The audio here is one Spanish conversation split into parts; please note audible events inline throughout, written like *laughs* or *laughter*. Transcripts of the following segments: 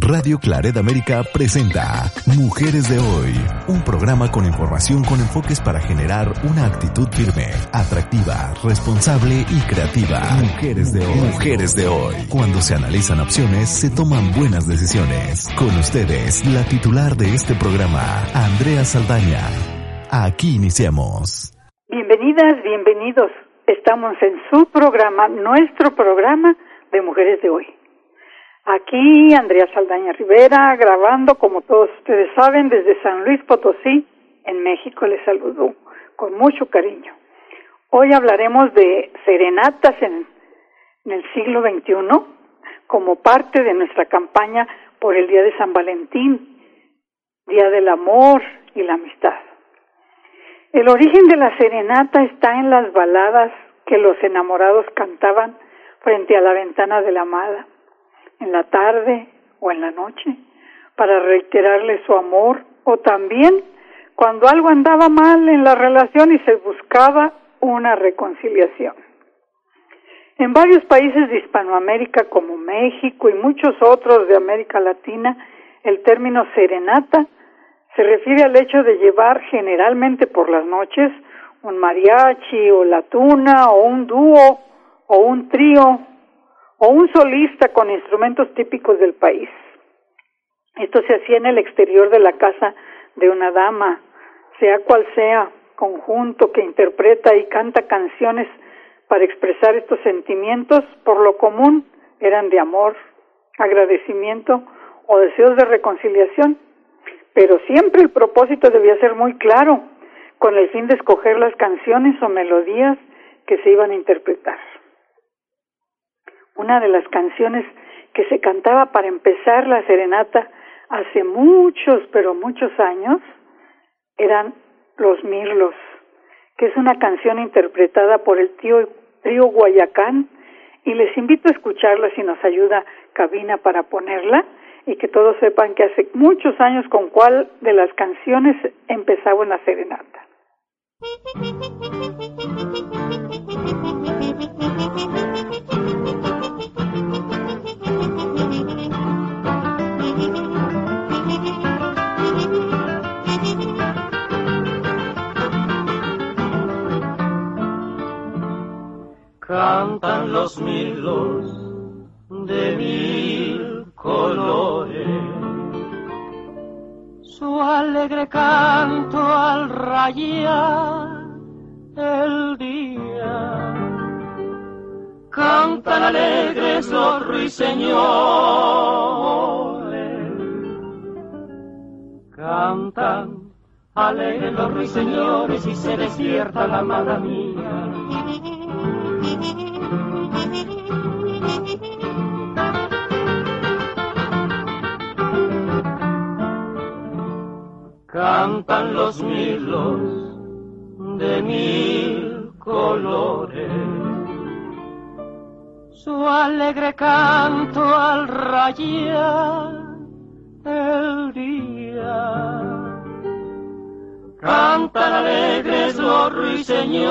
Radio Claret América presenta Mujeres de Hoy, un programa con información con enfoques para generar una actitud firme, atractiva, responsable y creativa. Mujeres de Hoy. Mujeres de Hoy. Cuando se analizan opciones, se toman buenas decisiones. Con ustedes, la titular de este programa, Andrea Saldaña. Aquí iniciamos. Bienvenidas, bienvenidos. Estamos en su programa, nuestro programa de Mujeres de Hoy. Aquí Andrea Saldaña Rivera, grabando, como todos ustedes saben, desde San Luis Potosí, en México. Les saludo con mucho cariño. Hoy hablaremos de serenatas en, en el siglo XXI como parte de nuestra campaña por el Día de San Valentín, Día del Amor y la Amistad. El origen de la serenata está en las baladas que los enamorados cantaban frente a la ventana de la amada en la tarde o en la noche para reiterarle su amor o también cuando algo andaba mal en la relación y se buscaba una reconciliación. En varios países de Hispanoamérica como México y muchos otros de América Latina, el término serenata se refiere al hecho de llevar generalmente por las noches un mariachi o la tuna o un dúo o un trío o un solista con instrumentos típicos del país. Esto se hacía en el exterior de la casa de una dama, sea cual sea, conjunto que interpreta y canta canciones para expresar estos sentimientos, por lo común eran de amor, agradecimiento o deseos de reconciliación, pero siempre el propósito debía ser muy claro, con el fin de escoger las canciones o melodías que se iban a interpretar una de las canciones que se cantaba para empezar la serenata hace muchos, pero muchos años, eran Los Mirlos, que es una canción interpretada por el tío, trío Guayacán, y les invito a escucharla si nos ayuda Cabina para ponerla, y que todos sepan que hace muchos años con cuál de las canciones empezaba una serenata. Cantan los milos de mil colores. Su alegre canto al rayar el día. Cantan alegres los ruiseñores. Cantan alegres los ruiseñores y se despierta la amada mía Cantan los milos de mil colores, su alegre canto al rayar el día. Cantan alegres los ruiseñores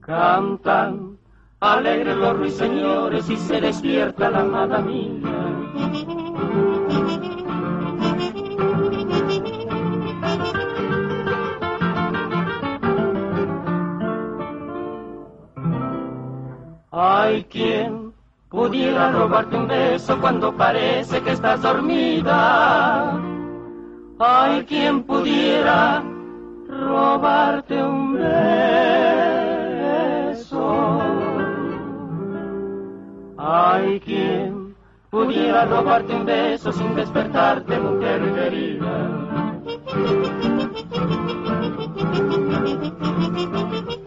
Cantan alegres los ruiseñores y se despierta la amada mía. Pudiera robarte un beso cuando parece que estás dormida. Hay quien pudiera robarte un beso. Hay quien pudiera robarte un beso sin despertarte, mujer querida.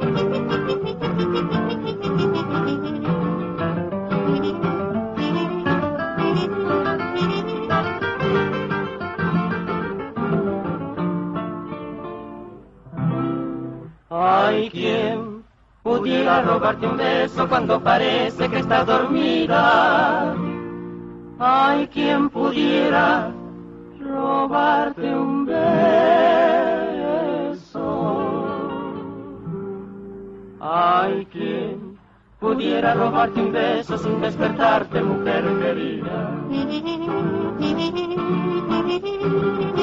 *laughs* pudiera robarte un beso cuando parece que estás dormida. Hay quien pudiera robarte un beso. Hay quien pudiera robarte un beso sin despertarte, mujer querida.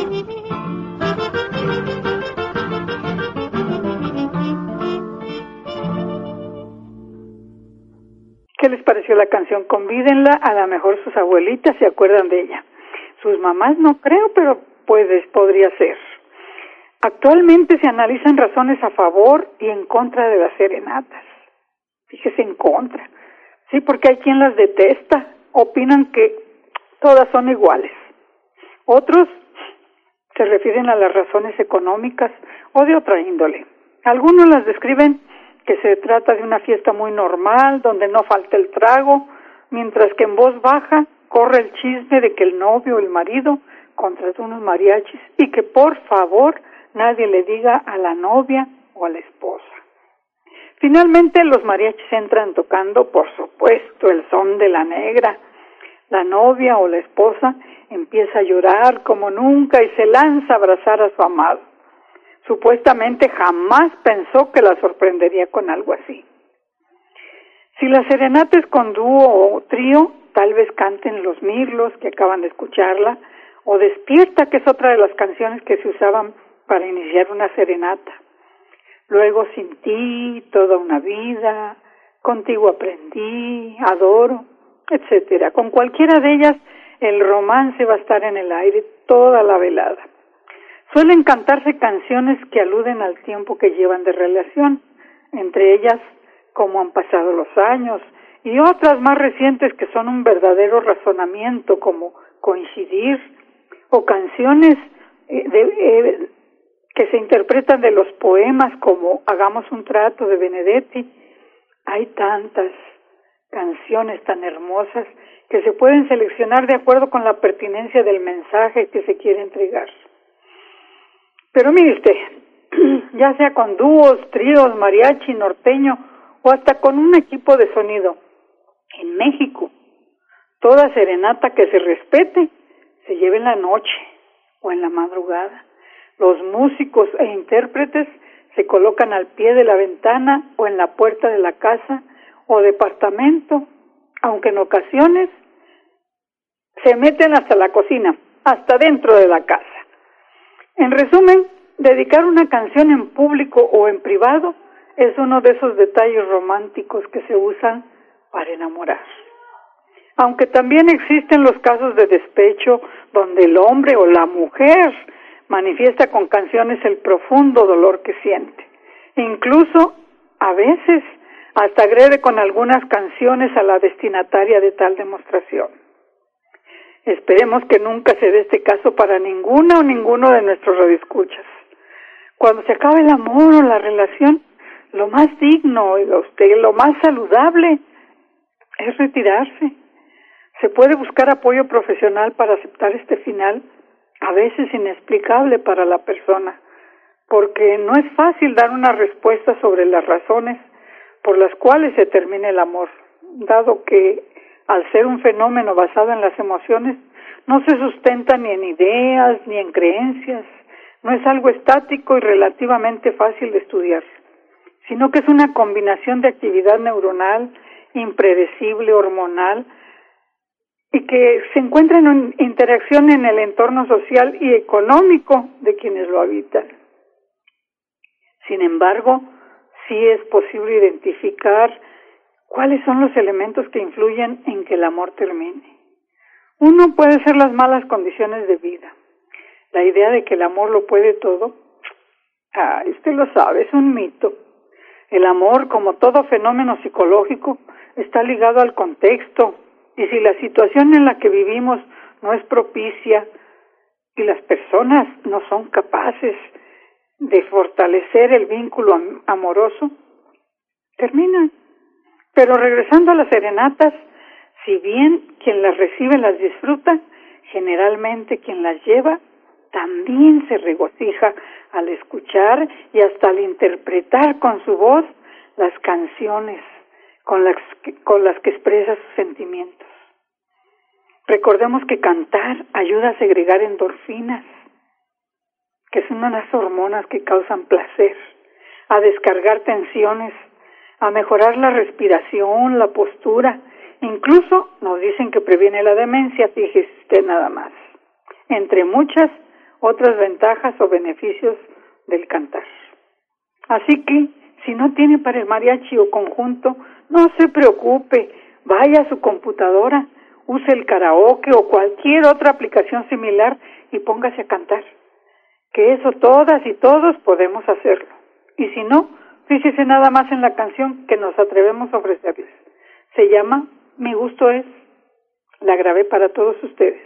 *laughs* ¿Qué les pareció la canción? Convídenla, a lo mejor sus abuelitas se acuerdan de ella. Sus mamás no creo, pero pues podría ser. Actualmente se analizan razones a favor y en contra de las serenatas. Fíjese en contra. Sí, porque hay quien las detesta, opinan que todas son iguales. Otros se refieren a las razones económicas o de otra índole. Algunos las describen que se trata de una fiesta muy normal, donde no falta el trago, mientras que en voz baja corre el chisme de que el novio o el marido contrató unos mariachis y que por favor nadie le diga a la novia o a la esposa. Finalmente los mariachis entran tocando, por supuesto, el son de la negra. La novia o la esposa empieza a llorar como nunca y se lanza a abrazar a su amado. Supuestamente jamás pensó que la sorprendería con algo así. Si la serenata es con dúo o trío, tal vez canten los mirlos que acaban de escucharla, o Despierta, que es otra de las canciones que se usaban para iniciar una serenata. Luego Sin ti, Toda una vida, Contigo aprendí, Adoro, etcétera. Con cualquiera de ellas el romance va a estar en el aire toda la velada. Suelen cantarse canciones que aluden al tiempo que llevan de relación, entre ellas cómo han pasado los años, y otras más recientes que son un verdadero razonamiento como coincidir, o canciones eh, eh, que se interpretan de los poemas como Hagamos un trato de Benedetti. Hay tantas canciones tan hermosas que se pueden seleccionar de acuerdo con la pertinencia del mensaje que se quiere entregar. Pero mire usted, *clears throat* ya sea con dúos, tríos, mariachi, norteño o hasta con un equipo de sonido, en México, toda serenata que se respete se lleve en la noche o en la madrugada. Los músicos e intérpretes se colocan al pie de la ventana o en la puerta de la casa o departamento, aunque en ocasiones se meten hasta la cocina, hasta dentro de la casa. En resumen, dedicar una canción en público o en privado es uno de esos detalles románticos que se usan para enamorar. Aunque también existen los casos de despecho donde el hombre o la mujer manifiesta con canciones el profundo dolor que siente. Incluso, a veces, hasta agrede con algunas canciones a la destinataria de tal demostración. Esperemos que nunca se dé este caso para ninguna o ninguno de nuestros radioescuchas. Cuando se acabe el amor o la relación, lo más digno y lo más saludable es retirarse se puede buscar apoyo profesional para aceptar este final, a veces inexplicable para la persona, porque no es fácil dar una respuesta sobre las razones por las cuales se termina el amor, dado que al ser un fenómeno basado en las emociones, no se sustenta ni en ideas ni en creencias, no es algo estático y relativamente fácil de estudiar, sino que es una combinación de actividad neuronal, impredecible, hormonal, y que se encuentra en interacción en el entorno social y económico de quienes lo habitan. Sin embargo, sí es posible identificar cuáles son los elementos que influyen en que el amor termine. Uno puede ser las malas condiciones de vida. La idea de que el amor lo puede todo, ah, usted lo sabe, es un mito. El amor, como todo fenómeno psicológico, está ligado al contexto, y si la situación en la que vivimos no es propicia y las personas no son capaces de fortalecer el vínculo amoroso, terminan. Pero regresando a las serenatas, si bien quien las recibe las disfruta, generalmente quien las lleva también se regocija al escuchar y hasta al interpretar con su voz las canciones con las que, con las que expresa sus sentimientos. Recordemos que cantar ayuda a segregar endorfinas, que son unas hormonas que causan placer, a descargar tensiones, a mejorar la respiración, la postura, incluso nos dicen que previene la demencia, fíjese usted nada más, entre muchas otras ventajas o beneficios del cantar. Así que, si no tiene para el mariachi o conjunto, no se preocupe, vaya a su computadora, use el karaoke o cualquier otra aplicación similar y póngase a cantar. Que eso todas y todos podemos hacerlo. Y si no, fíjese nada más en la canción que nos atrevemos a ofrecerles. Se llama Mi gusto es. La grabé para todos ustedes.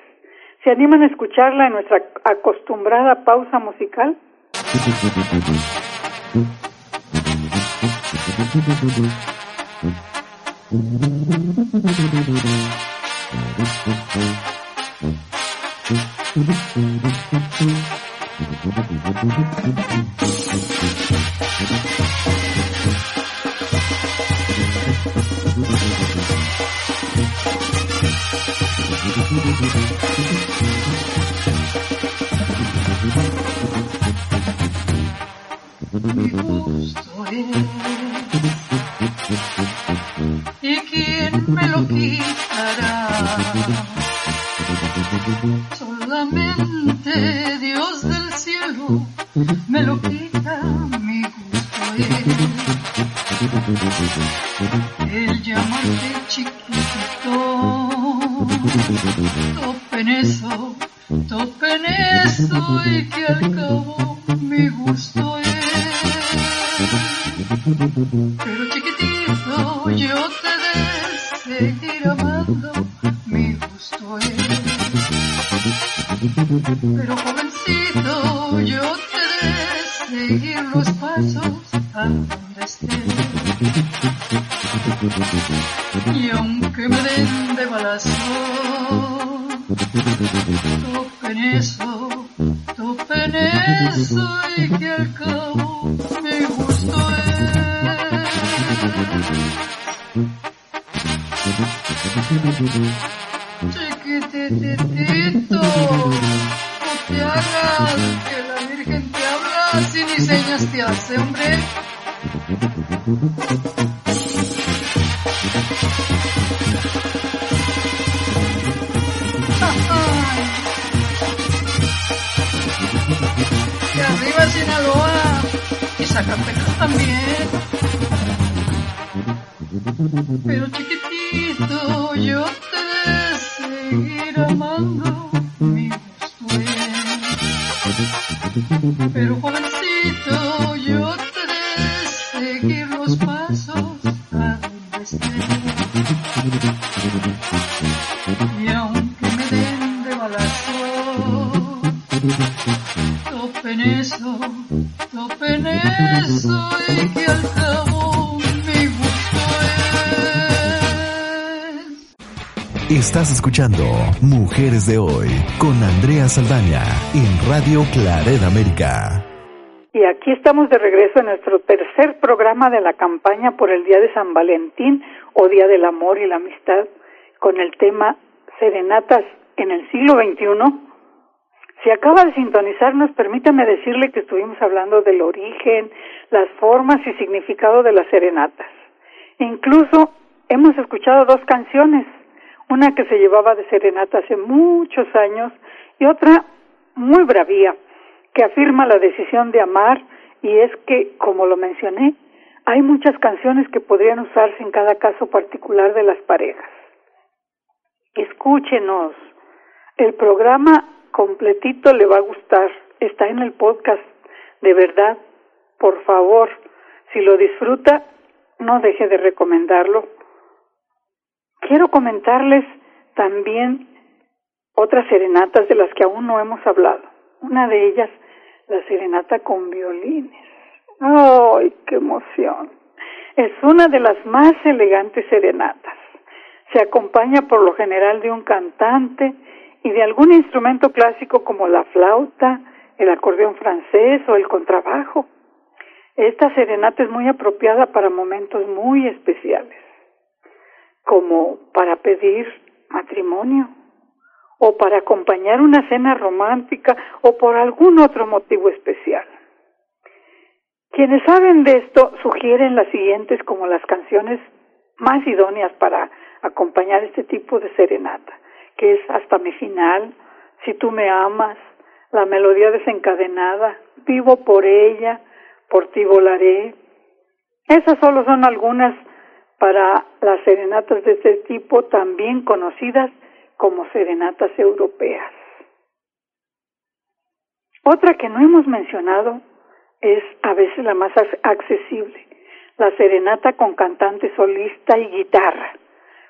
¿Se animan a escucharla en nuestra acostumbrada pausa musical? *laughs* Mi me lo quita, mi gusto es. El llamarte chiquitito, tope en eso, tope en eso y que al cabo mi gusto es. Pero chiquitito yo te de seguir amando, mi gusto es. Pero jovencito eso, tope en eso y que al cabo mi gusto es. Chiquititito, no te hagas que la Virgen te habla si ni señas te hace, hombre. También. Pero chiquitito yo te de seguir amando, mi gusto Mujeres de Hoy con Andrea Saldaña en Radio Claret América. Y aquí estamos de regreso en nuestro tercer programa de la campaña por el Día de San Valentín o Día del Amor y la Amistad con el tema Serenatas en el siglo XXI. Si acaba de sintonizarnos, permítame decirle que estuvimos hablando del origen, las formas y significado de las serenatas. Incluso hemos escuchado dos canciones, una que se llevaba de serenata hace muchos años y otra muy bravía, que afirma la decisión de amar y es que, como lo mencioné, hay muchas canciones que podrían usarse en cada caso particular de las parejas. Escúchenos. El programa completito le va a gustar. Está en el podcast. De verdad, por favor, si lo disfruta, no deje de recomendarlo. Quiero comentarles también otras serenatas de las que aún no hemos hablado. Una de ellas, la serenata con violines. ¡Ay, qué emoción! Es una de las más elegantes serenatas. Se acompaña por lo general de un cantante y de algún instrumento clásico como la flauta, el acordeón francés o el contrabajo. Esta serenata es muy apropiada para momentos muy especiales, como para pedir matrimonio, o para acompañar una cena romántica, o por algún otro motivo especial. Quienes saben de esto sugieren las siguientes como las canciones más idóneas para acompañar este tipo de serenata, que es Hasta mi final, Si tú me amas, La melodía desencadenada, Vivo por ella, Por ti volaré. Esas solo son algunas para las serenatas de este tipo, también conocidas como serenatas europeas. Otra que no hemos mencionado es a veces la más accesible, la serenata con cantante solista y guitarra.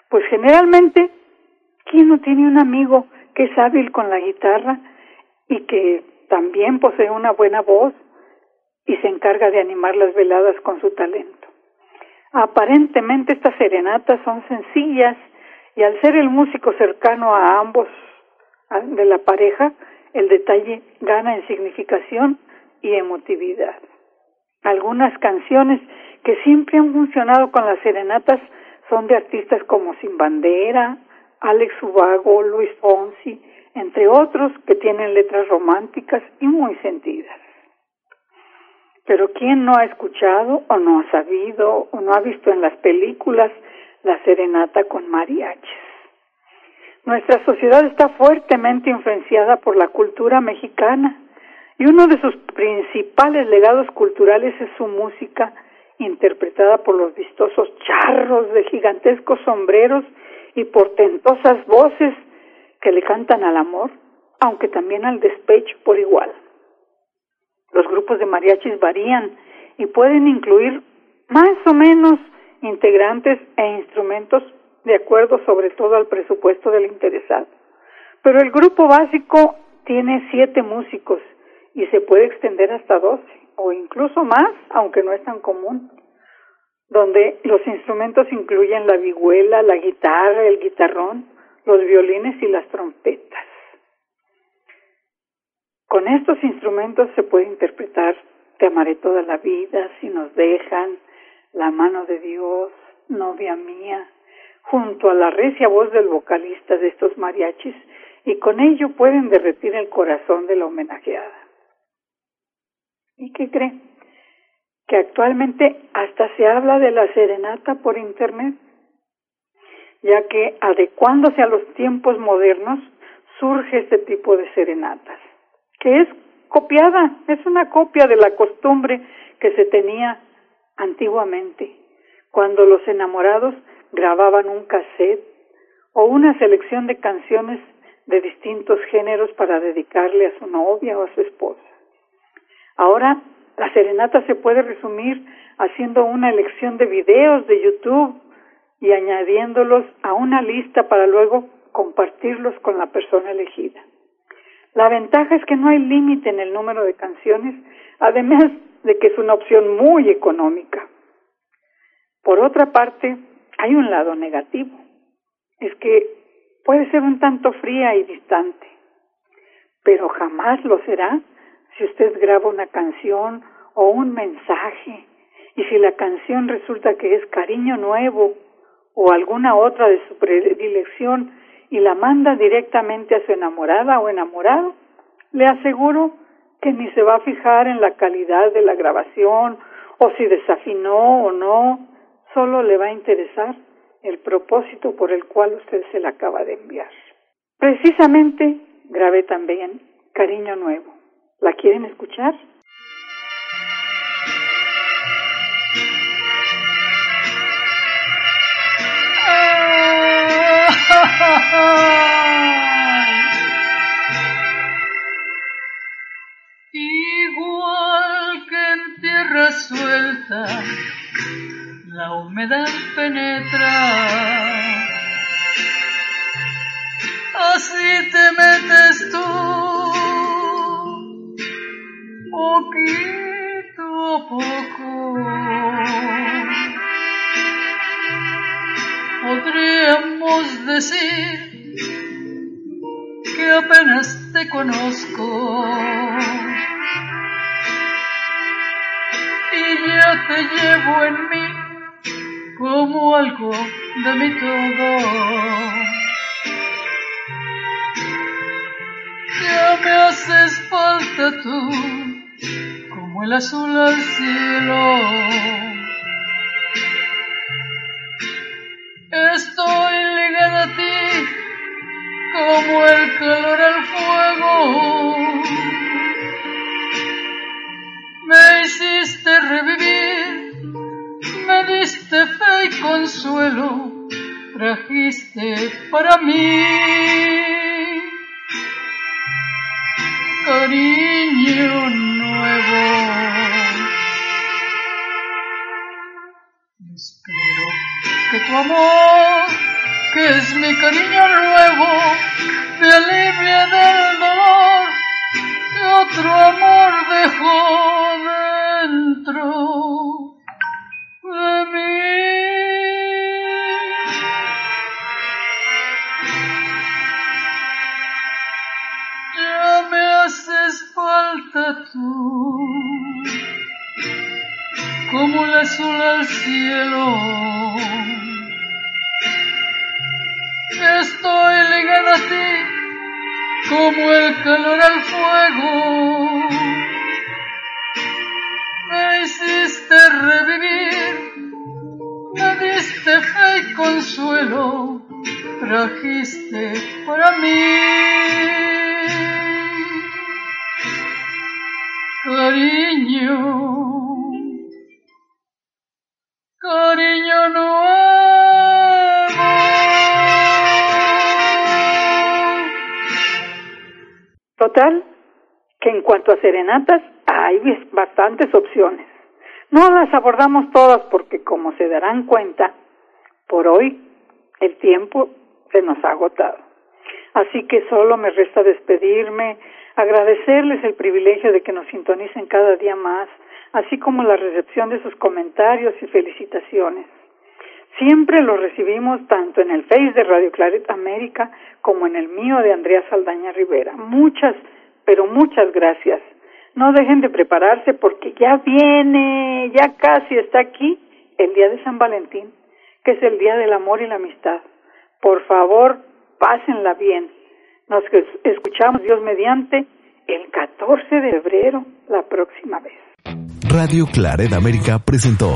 Pues generalmente, ¿quién no tiene un amigo que es hábil con la guitarra y que también posee una buena voz y se encarga de animar las veladas con su talento? Aparentemente estas serenatas son sencillas y al ser el músico cercano a ambos de la pareja, el detalle gana en significación y emotividad. Algunas canciones que siempre han funcionado con las serenatas son de artistas como Sin Bandera, Alex Ubago, Luis Fonsi, entre otros que tienen letras románticas y muy sentidas. Pero ¿quién no ha escuchado o no ha sabido o no ha visto en las películas la serenata con mariachis? Nuestra sociedad está fuertemente influenciada por la cultura mexicana y uno de sus principales legados culturales es su música interpretada por los vistosos charros de gigantescos sombreros y portentosas voces que le cantan al amor, aunque también al despecho por igual. Los grupos de mariachis varían y pueden incluir más o menos integrantes e instrumentos de acuerdo sobre todo al presupuesto del interesado. Pero el grupo básico tiene siete músicos y se puede extender hasta doce o incluso más, aunque no es tan común, donde los instrumentos incluyen la vihuela, la guitarra, el guitarrón, los violines y las trompetas. Con estos instrumentos se puede interpretar Te amaré toda la vida, si nos dejan, La mano de Dios, novia mía, junto a la recia voz del vocalista de estos mariachis, y con ello pueden derretir el corazón de la homenajeada. ¿Y qué cree? Que actualmente hasta se habla de la serenata por internet, ya que adecuándose a los tiempos modernos surge este tipo de serenatas, que es copiada, es una copia de la costumbre que se tenía antiguamente, cuando los enamorados grababan un cassette o una selección de canciones de distintos géneros para dedicarle a su novia o a su esposa. Ahora, la serenata se puede resumir haciendo una elección de videos de YouTube y añadiéndolos a una lista para luego compartirlos con la persona elegida. La ventaja es que no hay límite en el número de canciones, además de que es una opción muy económica. Por otra parte, hay un lado negativo, es que puede ser un tanto fría y distante, pero jamás lo será si usted graba una canción o un mensaje y si la canción resulta que es cariño nuevo o alguna otra de su predilección y la manda directamente a su enamorada o enamorado, le aseguro que ni se va a fijar en la calidad de la grabación o si desafinó o no, solo le va a interesar el propósito por el cual usted se la acaba de enviar. Precisamente grabé también Cariño Nuevo. ¿La quieren escuchar? Igual que en tierra suelta la humedad penetra. Así te metes tú, poquito a poco. Podríamos decir que apenas te conozco. Y ya te llevo en mí como algo de mi todo. Ya me haces falta tú, como el azul al cielo. Como el calor al fuego. Me hiciste revivir, me diste fe y consuelo, trajiste para mí cariño nuevo. Espero que tu amor, que es mi cariño nuevo, te alivie del para mí. Cariño, cariño nuevo. Total, que en cuanto a serenatas, hay bastantes opciones. No las abordamos todas porque, como se darán cuenta, por hoy el tiempo se nos ha agotado. Así que solo me resta despedirme, agradecerles el privilegio de que nos sintonicen cada día más, así como la recepción de sus comentarios y felicitaciones. Siempre los recibimos tanto en el Face de Radio Claret América como en el mío de Andrea Saldaña Rivera. Muchas, pero muchas gracias. No dejen de prepararse porque ya viene, ya casi está aquí el día de San Valentín, que es el día del amor y la amistad. Por favor, pásenla bien. Nos es- escuchamos Dios mediante el 14 de febrero la próxima vez. Radio Claret América presentó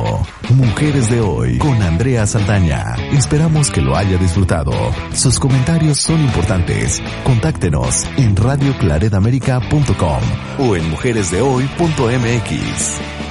Mujeres de Hoy con Andrea Saldaña. Esperamos que lo haya disfrutado. Sus comentarios son importantes. Contáctenos en radioclaredamerica.com o en mujeresdehoy.mx.